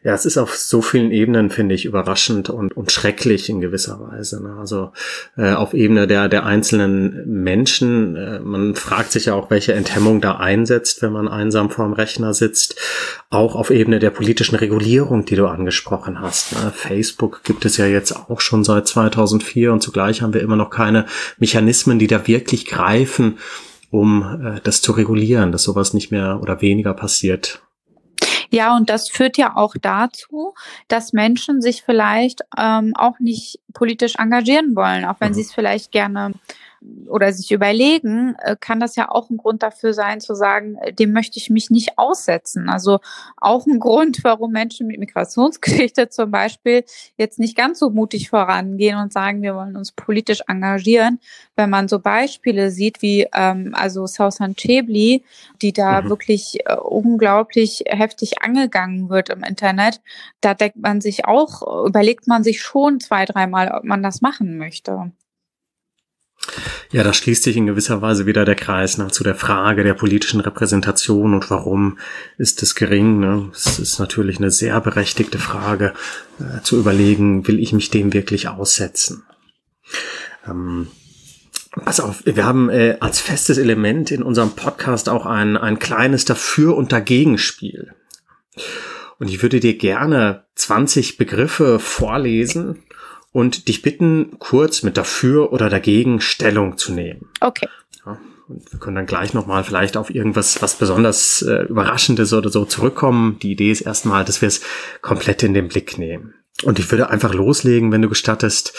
Ja, es ist auf so vielen Ebenen, finde ich, überraschend und, und schrecklich in gewisser Weise. Ne? Also äh, auf Ebene der, der einzelnen Menschen. Äh, man fragt sich ja auch, welche Enthemmung da einsetzt, wenn man einsam vorm Rechner sitzt. Auch auf Ebene der politischen Regulierung, die du angesprochen hast. Ne? Facebook gibt es ja jetzt auch schon seit 2004 und zugleich haben wir immer noch keine Mechanismen, die da wirklich greifen, um äh, das zu regulieren, dass sowas nicht mehr oder weniger passiert. Ja, und das führt ja auch dazu, dass Menschen sich vielleicht ähm, auch nicht politisch engagieren wollen, auch wenn mhm. sie es vielleicht gerne oder sich überlegen, äh, kann das ja auch ein Grund dafür sein, zu sagen, äh, dem möchte ich mich nicht aussetzen. Also auch ein Grund, warum Menschen mit Migrationsgeschichte zum Beispiel jetzt nicht ganz so mutig vorangehen und sagen, wir wollen uns politisch engagieren. Wenn man so Beispiele sieht wie ähm, also Sausan Chebli, die da mhm. wirklich äh, unglaublich heftig angegangen wird im Internet, da denkt man sich auch, überlegt man sich schon zwei, dreimal, ob man das machen möchte. Ja, da schließt sich in gewisser Weise wieder der Kreis ne, zu der Frage der politischen Repräsentation und warum ist es gering. Ne? Es ist natürlich eine sehr berechtigte Frage äh, zu überlegen, will ich mich dem wirklich aussetzen? Ähm, Pass auf, wir haben äh, als festes Element in unserem Podcast auch ein, ein kleines Dafür- und Dagegenspiel. Und ich würde dir gerne 20 Begriffe vorlesen und dich bitten, kurz mit dafür oder dagegen Stellung zu nehmen. Okay. Ja, und wir können dann gleich nochmal vielleicht auf irgendwas, was besonders äh, Überraschendes oder so zurückkommen. Die Idee ist erstmal, dass wir es komplett in den Blick nehmen. Und ich würde einfach loslegen, wenn du gestattest,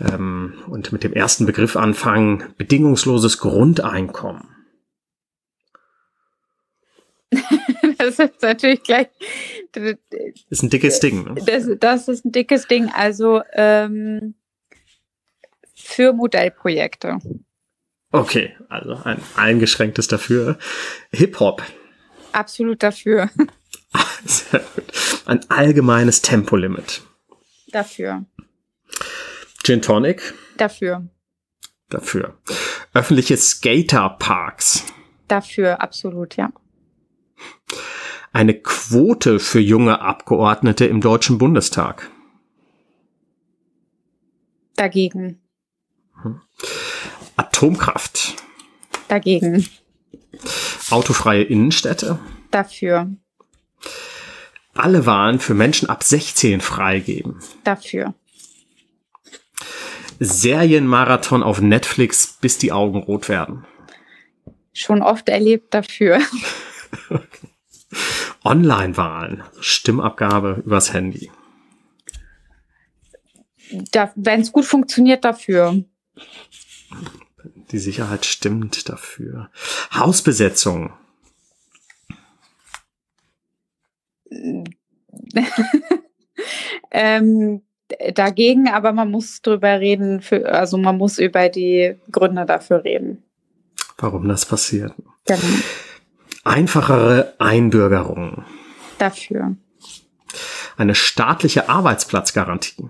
ähm, und mit dem ersten Begriff anfangen, bedingungsloses Grundeinkommen. das ist natürlich gleich. Das ist ein dickes Ding. Ne? Das, das ist ein dickes Ding. Also ähm, für Modellprojekte. Okay, also ein eingeschränktes dafür. Hip-Hop. Absolut dafür. Sehr gut. Ein allgemeines Tempolimit. Dafür. Gin Tonic. Dafür. Dafür. Öffentliche Skaterparks. Dafür, absolut, ja eine Quote für junge Abgeordnete im Deutschen Bundestag? Dagegen. Atomkraft. Dagegen. Autofreie Innenstädte. Dafür. Alle Wahlen für Menschen ab 16 freigeben. Dafür. Serienmarathon auf Netflix, bis die Augen rot werden. Schon oft erlebt dafür. Online-Wahlen, Stimmabgabe übers Handy. Wenn es gut funktioniert, dafür. Die Sicherheit stimmt dafür. Hausbesetzung. ähm, dagegen, aber man muss drüber reden, für, also man muss über die Gründe dafür reden. Warum das passiert. Genau. Einfachere Einbürgerung. Dafür. Eine staatliche Arbeitsplatzgarantie.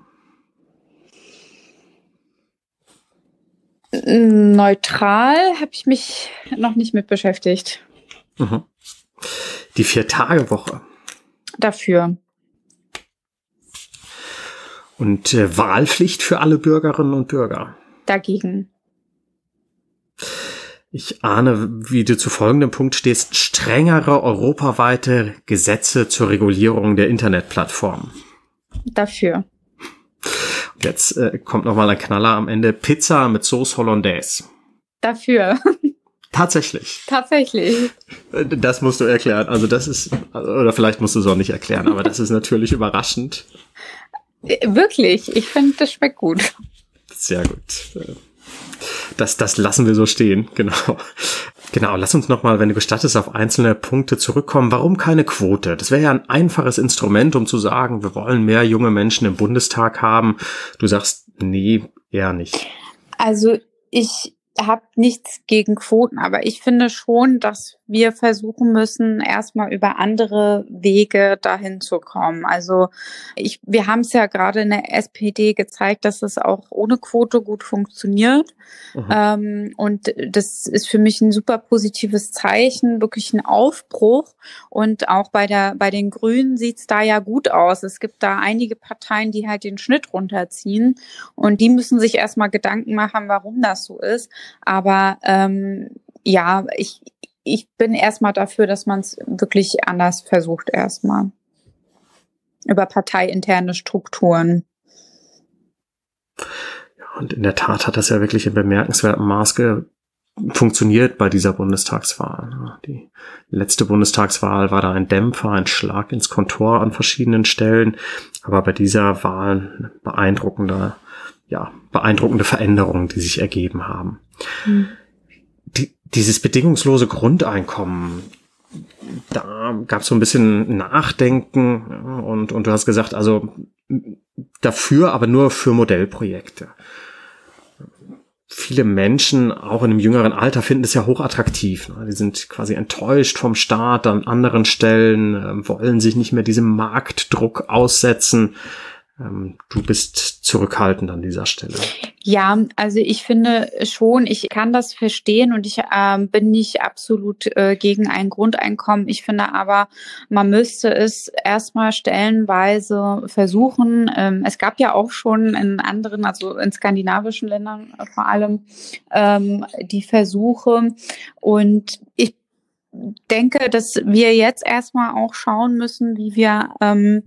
Neutral habe ich mich noch nicht mit beschäftigt. Mhm. Die Vier-Tage-Woche. Dafür. Und äh, Wahlpflicht für alle Bürgerinnen und Bürger. Dagegen. Ich ahne, wie du zu folgendem Punkt stehst. Strengere europaweite Gesetze zur Regulierung der Internetplattformen. Dafür. Jetzt äh, kommt noch mal ein Knaller am Ende. Pizza mit Sauce Hollandaise. Dafür. Tatsächlich. Tatsächlich. Das musst du erklären. Also das ist, oder vielleicht musst du es auch nicht erklären, aber das ist natürlich überraschend. Wirklich, ich finde, das schmeckt gut. Sehr gut. Das, das lassen wir so stehen, genau. Genau, lass uns nochmal, wenn du gestattest, auf einzelne Punkte zurückkommen. Warum keine Quote? Das wäre ja ein einfaches Instrument, um zu sagen, wir wollen mehr junge Menschen im Bundestag haben. Du sagst, nee, eher nicht. Also ich habe nichts gegen Quoten, aber ich finde schon, dass wir versuchen müssen, erstmal über andere Wege dahin zu kommen. Also ich, wir haben es ja gerade in der SPD gezeigt, dass es auch ohne Quote gut funktioniert. Mhm. Ähm, und das ist für mich ein super positives Zeichen, wirklich ein Aufbruch. Und auch bei der bei den Grünen sieht's da ja gut aus. Es gibt da einige Parteien, die halt den Schnitt runterziehen und die müssen sich erstmal Gedanken machen, warum das so ist. Aber ähm, ja, ich, ich bin erstmal dafür, dass man es wirklich anders versucht erstmal. Über parteiinterne Strukturen. Ja, und in der Tat hat das ja wirklich in bemerkenswertem Maße funktioniert bei dieser Bundestagswahl. Die letzte Bundestagswahl war da ein Dämpfer, ein Schlag ins Kontor an verschiedenen Stellen, aber bei dieser Wahl beeindruckende, ja, beeindruckende Veränderungen, die sich ergeben haben. Mhm dieses bedingungslose Grundeinkommen, da gab es so ein bisschen Nachdenken und, und du hast gesagt, also dafür, aber nur für Modellprojekte. Viele Menschen, auch in einem jüngeren Alter, finden es ja hochattraktiv. Ne? Die sind quasi enttäuscht vom Staat an anderen Stellen, äh, wollen sich nicht mehr diesem Marktdruck aussetzen. Ähm, du bist zurückhaltend an dieser Stelle. Ja, also ich finde schon, ich kann das verstehen und ich äh, bin nicht absolut äh, gegen ein Grundeinkommen. Ich finde aber, man müsste es erstmal stellenweise versuchen. Ähm, es gab ja auch schon in anderen, also in skandinavischen Ländern vor allem, ähm, die Versuche. Und ich denke, dass wir jetzt erstmal auch schauen müssen, wie wir ähm,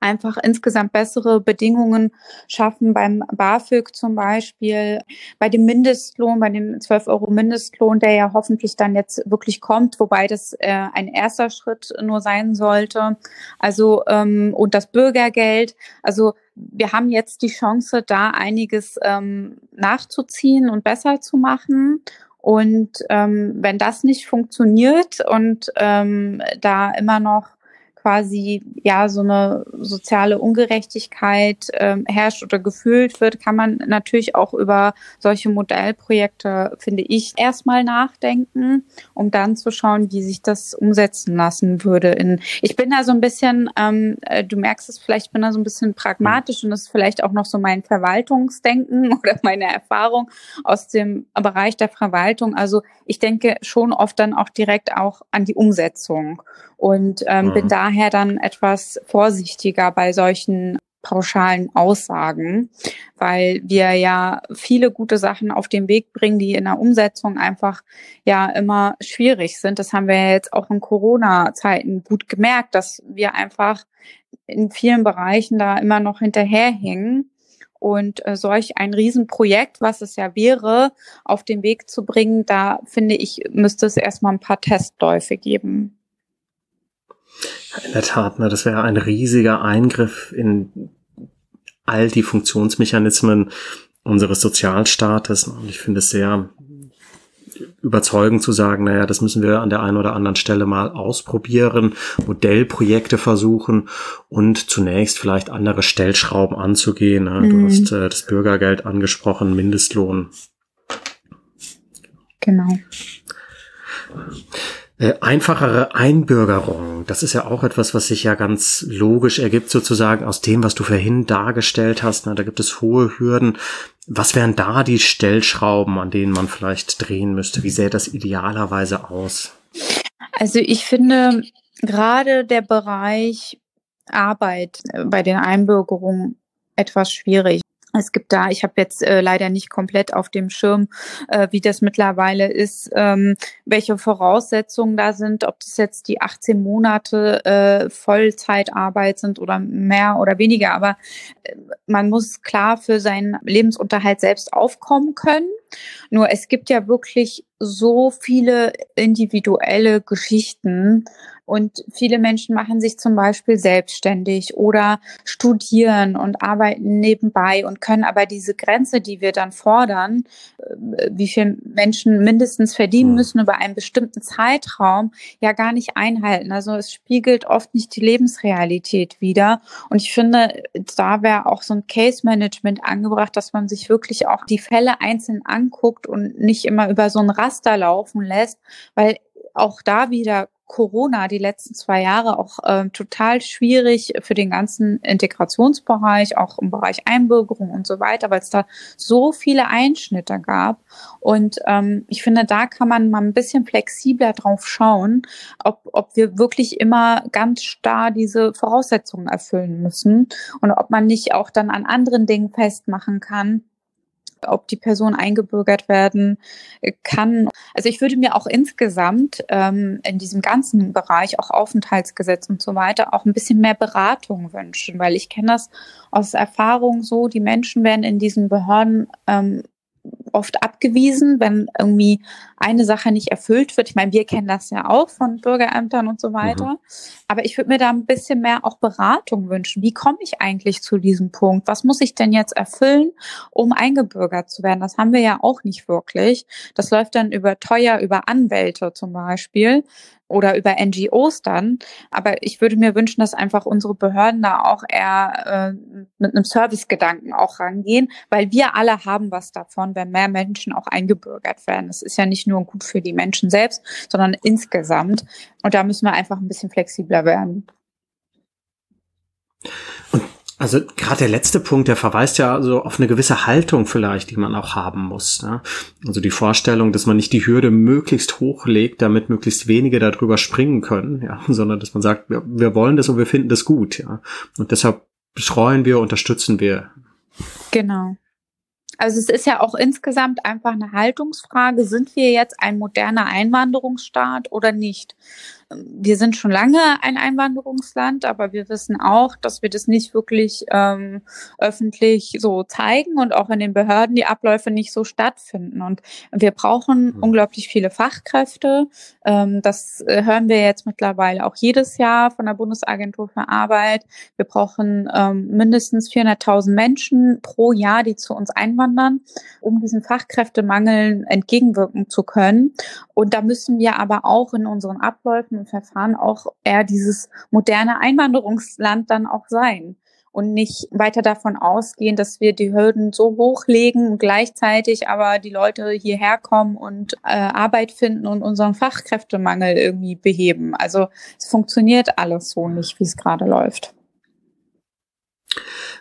einfach insgesamt bessere Bedingungen schaffen beim BAföG zum Beispiel, bei dem Mindestlohn, bei dem 12 Euro Mindestlohn, der ja hoffentlich dann jetzt wirklich kommt, wobei das äh, ein erster Schritt nur sein sollte. Also ähm, und das Bürgergeld. Also wir haben jetzt die Chance, da einiges ähm, nachzuziehen und besser zu machen. Und ähm, wenn das nicht funktioniert und ähm, da immer noch quasi ja so eine soziale Ungerechtigkeit ähm, herrscht oder gefühlt wird, kann man natürlich auch über solche Modellprojekte, finde ich, erstmal nachdenken, um dann zu schauen, wie sich das umsetzen lassen würde. In, ich bin da so ein bisschen, ähm, äh, du merkst es vielleicht, bin da so ein bisschen pragmatisch und das ist vielleicht auch noch so mein Verwaltungsdenken oder meine Erfahrung aus dem Bereich der Verwaltung. Also ich denke schon oft dann auch direkt auch an die Umsetzung und ähm, mhm. bin daher dann etwas vorsichtiger bei solchen pauschalen Aussagen, weil wir ja viele gute Sachen auf den Weg bringen, die in der Umsetzung einfach ja immer schwierig sind. Das haben wir jetzt auch in Corona-Zeiten gut gemerkt, dass wir einfach in vielen Bereichen da immer noch hinterherhängen Und äh, solch ein Riesenprojekt, was es ja wäre, auf den Weg zu bringen, da finde ich, müsste es erstmal ein paar Testläufe geben. In der Tat, ne, das wäre ein riesiger Eingriff in all die Funktionsmechanismen unseres Sozialstaates. Und ich finde es sehr überzeugend zu sagen, naja, das müssen wir an der einen oder anderen Stelle mal ausprobieren, Modellprojekte versuchen und zunächst vielleicht andere Stellschrauben anzugehen. Ne? Mhm. Du hast äh, das Bürgergeld angesprochen, Mindestlohn. Genau. Äh, einfachere Einbürgerung, das ist ja auch etwas, was sich ja ganz logisch ergibt, sozusagen aus dem, was du vorhin dargestellt hast. Na, da gibt es hohe Hürden. Was wären da die Stellschrauben, an denen man vielleicht drehen müsste? Wie sähe das idealerweise aus? Also ich finde gerade der Bereich Arbeit äh, bei den Einbürgerungen etwas schwierig. Es gibt da, ich habe jetzt äh, leider nicht komplett auf dem Schirm, äh, wie das mittlerweile ist, ähm, welche Voraussetzungen da sind, ob das jetzt die 18 Monate äh, Vollzeitarbeit sind oder mehr oder weniger. Aber äh, man muss klar für seinen Lebensunterhalt selbst aufkommen können. Nur es gibt ja wirklich so viele individuelle Geschichten und viele Menschen machen sich zum Beispiel selbstständig oder studieren und arbeiten nebenbei und können aber diese Grenze, die wir dann fordern, äh, wie viel Menschen mindestens verdienen hm. müssen über einen bestimmten Zeitraum, ja gar nicht einhalten. Also es spiegelt oft nicht die Lebensrealität wider. Und ich finde, da wäre auch so ein Case-Management angebracht, dass man sich wirklich auch die Fälle einzeln anguckt und nicht immer über so ein Raster laufen lässt, weil auch da wieder Corona die letzten zwei Jahre auch ähm, total schwierig für den ganzen Integrationsbereich, auch im Bereich Einbürgerung und so weiter, weil es da so viele Einschnitte gab. Und ähm, ich finde, da kann man mal ein bisschen flexibler drauf schauen, ob, ob wir wirklich immer ganz starr diese Voraussetzungen erfüllen müssen und ob man nicht auch dann an anderen Dingen festmachen kann, ob die Person eingebürgert werden kann. Also ich würde mir auch insgesamt ähm, in diesem ganzen Bereich, auch Aufenthaltsgesetz und so weiter, auch ein bisschen mehr Beratung wünschen, weil ich kenne das aus Erfahrung so, die Menschen werden in diesen Behörden ähm, oft abgewiesen, wenn irgendwie eine Sache nicht erfüllt wird. Ich meine, wir kennen das ja auch von Bürgerämtern und so weiter. Mhm. Aber ich würde mir da ein bisschen mehr auch Beratung wünschen. Wie komme ich eigentlich zu diesem Punkt? Was muss ich denn jetzt erfüllen, um eingebürgert zu werden? Das haben wir ja auch nicht wirklich. Das läuft dann über teuer, über Anwälte zum Beispiel oder über NGOs dann. Aber ich würde mir wünschen, dass einfach unsere Behörden da auch eher äh, mit einem Servicegedanken auch rangehen, weil wir alle haben was davon, wenn mehr Menschen auch eingebürgert werden. Das ist ja nicht nur gut für die Menschen selbst, sondern insgesamt. Und da müssen wir einfach ein bisschen flexibler werden. Und also gerade der letzte Punkt, der verweist ja so auf eine gewisse Haltung vielleicht, die man auch haben muss. Ne? Also die Vorstellung, dass man nicht die Hürde möglichst hochlegt, damit möglichst wenige darüber springen können, ja, sondern dass man sagt, wir, wir wollen das und wir finden das gut, ja. Und deshalb betreuen wir, unterstützen wir. Genau. Also es ist ja auch insgesamt einfach eine Haltungsfrage. Sind wir jetzt ein moderner Einwanderungsstaat oder nicht? Wir sind schon lange ein Einwanderungsland, aber wir wissen auch, dass wir das nicht wirklich ähm, öffentlich so zeigen und auch in den Behörden die Abläufe nicht so stattfinden. Und wir brauchen mhm. unglaublich viele Fachkräfte. Ähm, das äh, hören wir jetzt mittlerweile auch jedes Jahr von der Bundesagentur für Arbeit. Wir brauchen ähm, mindestens 400.000 Menschen pro Jahr, die zu uns einwandern, um diesen Fachkräftemangeln entgegenwirken zu können. Und da müssen wir aber auch in unseren Abläufen und Verfahren auch eher dieses moderne Einwanderungsland dann auch sein und nicht weiter davon ausgehen, dass wir die Hürden so hochlegen und gleichzeitig aber die Leute hierher kommen und äh, Arbeit finden und unseren Fachkräftemangel irgendwie beheben. Also es funktioniert alles so nicht, wie es gerade läuft.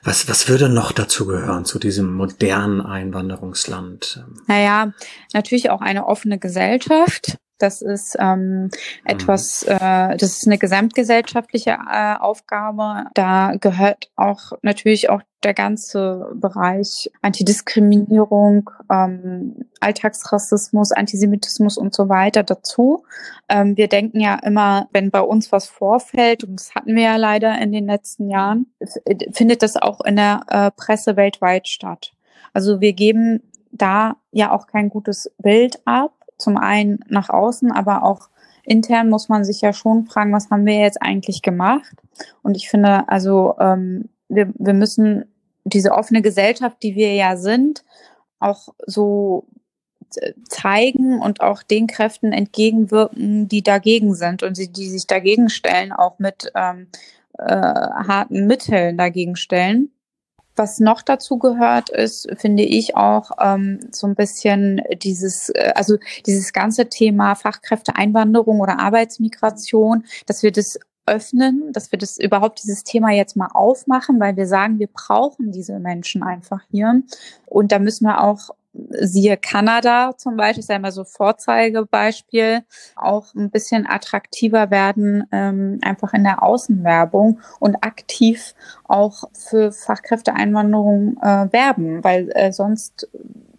Was, was würde noch dazu gehören, zu diesem modernen Einwanderungsland? Naja, natürlich auch eine offene Gesellschaft Das ist ähm, etwas, mhm. äh, das ist eine gesamtgesellschaftliche äh, Aufgabe. Da gehört auch natürlich auch der ganze Bereich Antidiskriminierung, ähm, Alltagsrassismus, Antisemitismus und so weiter dazu. Ähm, wir denken ja immer, wenn bei uns was vorfällt, und das hatten wir ja leider in den letzten Jahren, findet das auch in der äh, Presse weltweit statt. Also wir geben da ja auch kein gutes Bild ab. Zum einen nach außen, aber auch intern muss man sich ja schon fragen, was haben wir jetzt eigentlich gemacht? Und ich finde, also ähm, wir, wir müssen diese offene Gesellschaft, die wir ja sind, auch so zeigen und auch den Kräften entgegenwirken, die dagegen sind und die, die sich dagegen stellen, auch mit ähm, äh, harten Mitteln dagegen stellen. Was noch dazu gehört, ist, finde ich auch ähm, so ein bisschen dieses, äh, also dieses ganze Thema Fachkräfteeinwanderung oder Arbeitsmigration, dass wir das öffnen, dass wir das überhaupt dieses Thema jetzt mal aufmachen, weil wir sagen, wir brauchen diese Menschen einfach hier. Und da müssen wir auch siehe Kanada zum Beispiel, ist ja immer so Vorzeigebeispiel, auch ein bisschen attraktiver werden, ähm, einfach in der Außenwerbung und aktiv auch für Fachkräfteeinwanderung äh, werben, weil äh, sonst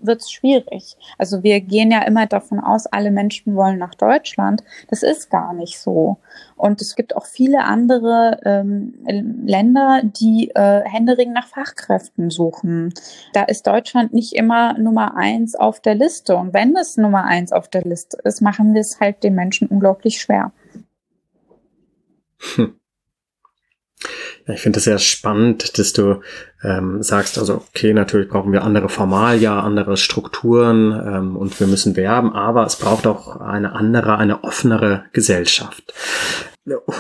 wird es schwierig. Also wir gehen ja immer davon aus, alle Menschen wollen nach Deutschland. Das ist gar nicht so. Und es gibt auch viele andere ähm, Länder, die äh, händeringend nach Fachkräften suchen. Da ist Deutschland nicht immer Nummer eins auf der Liste. Und wenn es Nummer eins auf der Liste ist, machen wir es halt den Menschen unglaublich schwer. Hm. Ja, ich finde es sehr spannend, dass du ähm, sagst, also okay, natürlich brauchen wir andere Formalia, andere Strukturen ähm, und wir müssen werben, aber es braucht auch eine andere, eine offenere Gesellschaft.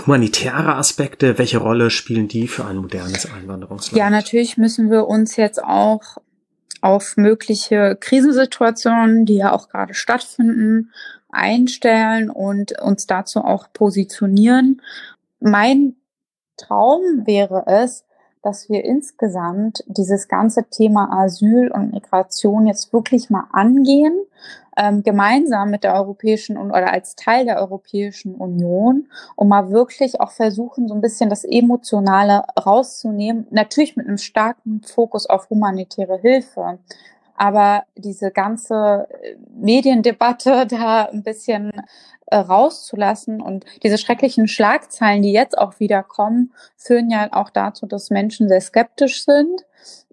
Humanitäre Aspekte, welche Rolle spielen die für ein modernes Einwanderungsland? Ja, natürlich müssen wir uns jetzt auch auf mögliche Krisensituationen, die ja auch gerade stattfinden, einstellen und uns dazu auch positionieren. Mein Traum wäre es, dass wir insgesamt dieses ganze Thema Asyl und Migration jetzt wirklich mal angehen, ähm, gemeinsam mit der Europäischen oder als Teil der Europäischen Union, um mal wirklich auch versuchen, so ein bisschen das Emotionale rauszunehmen, natürlich mit einem starken Fokus auf humanitäre Hilfe. Aber diese ganze äh, Mediendebatte da ein bisschen äh, rauszulassen. Und diese schrecklichen Schlagzeilen, die jetzt auch wieder kommen, führen ja auch dazu, dass Menschen sehr skeptisch sind.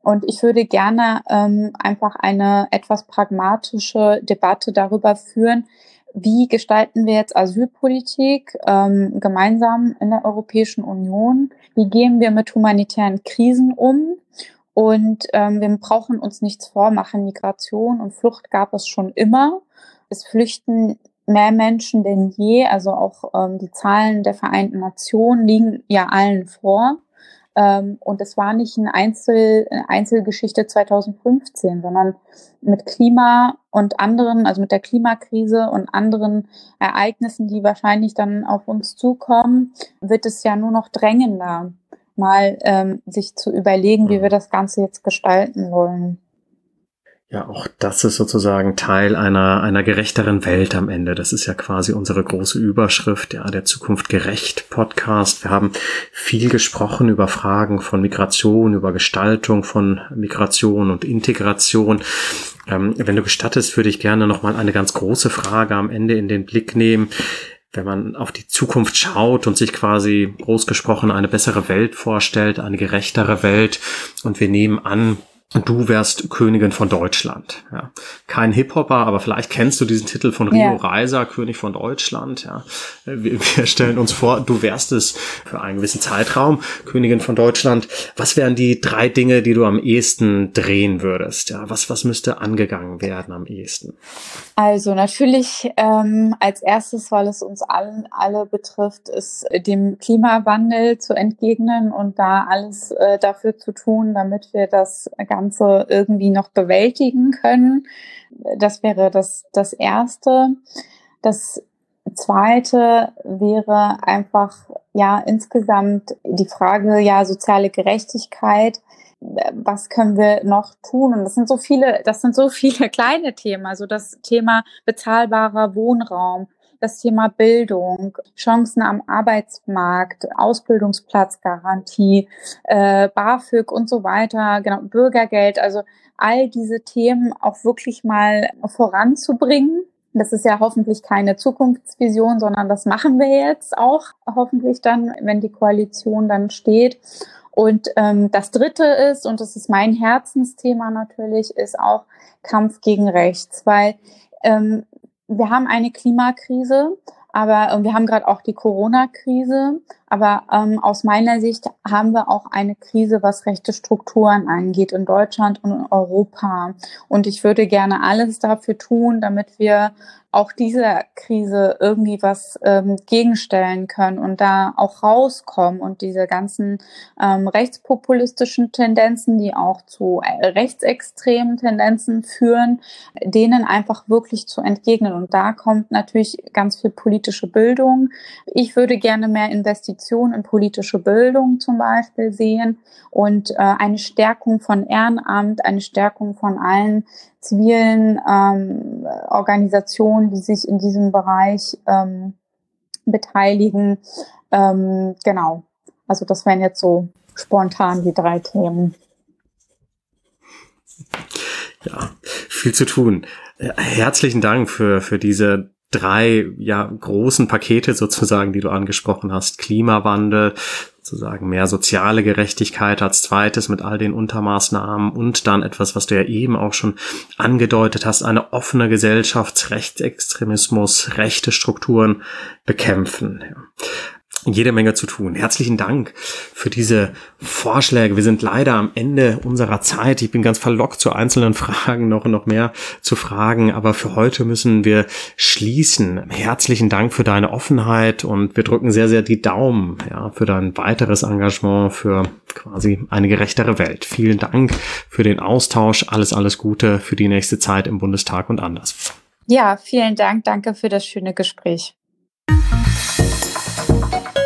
Und ich würde gerne ähm, einfach eine etwas pragmatische Debatte darüber führen, wie gestalten wir jetzt Asylpolitik ähm, gemeinsam in der Europäischen Union? Wie gehen wir mit humanitären Krisen um? Und ähm, wir brauchen uns nichts vormachen. Migration und Flucht gab es schon immer. Es flüchten mehr Menschen denn je, also auch ähm, die Zahlen der Vereinten Nationen liegen ja allen vor. Ähm, und es war nicht eine, Einzel, eine Einzelgeschichte 2015, sondern mit Klima und anderen, also mit der Klimakrise und anderen Ereignissen, die wahrscheinlich dann auf uns zukommen, wird es ja nur noch drängender, mal ähm, sich zu überlegen, wie wir das Ganze jetzt gestalten wollen. Ja, auch das ist sozusagen Teil einer, einer gerechteren Welt am Ende. Das ist ja quasi unsere große Überschrift, ja, der Zukunft gerecht Podcast. Wir haben viel gesprochen über Fragen von Migration, über Gestaltung von Migration und Integration. Ähm, wenn du gestattest, würde ich gerne nochmal eine ganz große Frage am Ende in den Blick nehmen wenn man auf die Zukunft schaut und sich quasi groß gesprochen eine bessere Welt vorstellt, eine gerechtere Welt und wir nehmen an, du wärst Königin von Deutschland. Ja. Kein Hip-Hopper, aber vielleicht kennst du diesen Titel von Rio yeah. Reiser, König von Deutschland. Ja. Wir, wir, stellen uns vor, du wärst es für einen gewissen Zeitraum Königin von Deutschland. Was wären die drei Dinge, die du am ehesten drehen würdest? Ja, was, was müsste angegangen werden am ehesten? Also natürlich ähm, als erstes, weil es uns allen alle betrifft, ist dem Klimawandel zu entgegnen und da alles äh, dafür zu tun, damit wir das Ganze irgendwie noch bewältigen können. Das wäre das, das Erste. Das Zweite wäre einfach ja insgesamt die Frage ja soziale Gerechtigkeit was können wir noch tun? Und das sind so viele, das sind so viele kleine Themen. Also das Thema bezahlbarer Wohnraum, das Thema Bildung, Chancen am Arbeitsmarkt, Ausbildungsplatzgarantie, äh, BAföG und so weiter, genau, Bürgergeld, also all diese Themen auch wirklich mal voranzubringen. Das ist ja hoffentlich keine Zukunftsvision, sondern das machen wir jetzt auch hoffentlich dann, wenn die Koalition dann steht. Und ähm, das Dritte ist, und das ist mein Herzensthema natürlich, ist auch Kampf gegen Rechts, weil ähm, wir haben eine Klimakrise, aber wir haben gerade auch die Corona-Krise. Aber ähm, aus meiner Sicht haben wir auch eine Krise, was rechte Strukturen angeht in Deutschland und in Europa. Und ich würde gerne alles dafür tun, damit wir auch dieser Krise irgendwie was ähm, gegenstellen können und da auch rauskommen und diese ganzen ähm, rechtspopulistischen Tendenzen, die auch zu äh, rechtsextremen Tendenzen führen, denen einfach wirklich zu entgegnen. Und da kommt natürlich ganz viel politische Bildung. Ich würde gerne mehr Investitionen in politische Bildung zum Beispiel sehen und äh, eine Stärkung von Ehrenamt, eine Stärkung von allen zivilen ähm, Organisationen, die sich in diesem Bereich ähm, beteiligen. Ähm, genau. Also das wären jetzt so spontan die drei Themen. Ja, viel zu tun. Äh, herzlichen Dank für, für diese drei ja großen Pakete sozusagen, die du angesprochen hast. Klimawandel, sozusagen mehr soziale Gerechtigkeit als zweites mit all den Untermaßnahmen und dann etwas, was du ja eben auch schon angedeutet hast, eine offene Gesellschaft, Rechtsextremismus, rechte Strukturen bekämpfen. Jede Menge zu tun. Herzlichen Dank für diese Vorschläge. Wir sind leider am Ende unserer Zeit. Ich bin ganz verlockt zu einzelnen Fragen noch noch mehr zu fragen, aber für heute müssen wir schließen. Herzlichen Dank für deine Offenheit und wir drücken sehr, sehr die Daumen ja, für dein weiteres Engagement für quasi eine gerechtere Welt. Vielen Dank für den Austausch. Alles, alles Gute für die nächste Zeit im Bundestag und anders. Ja, vielen Dank. Danke für das schöne Gespräch. thank you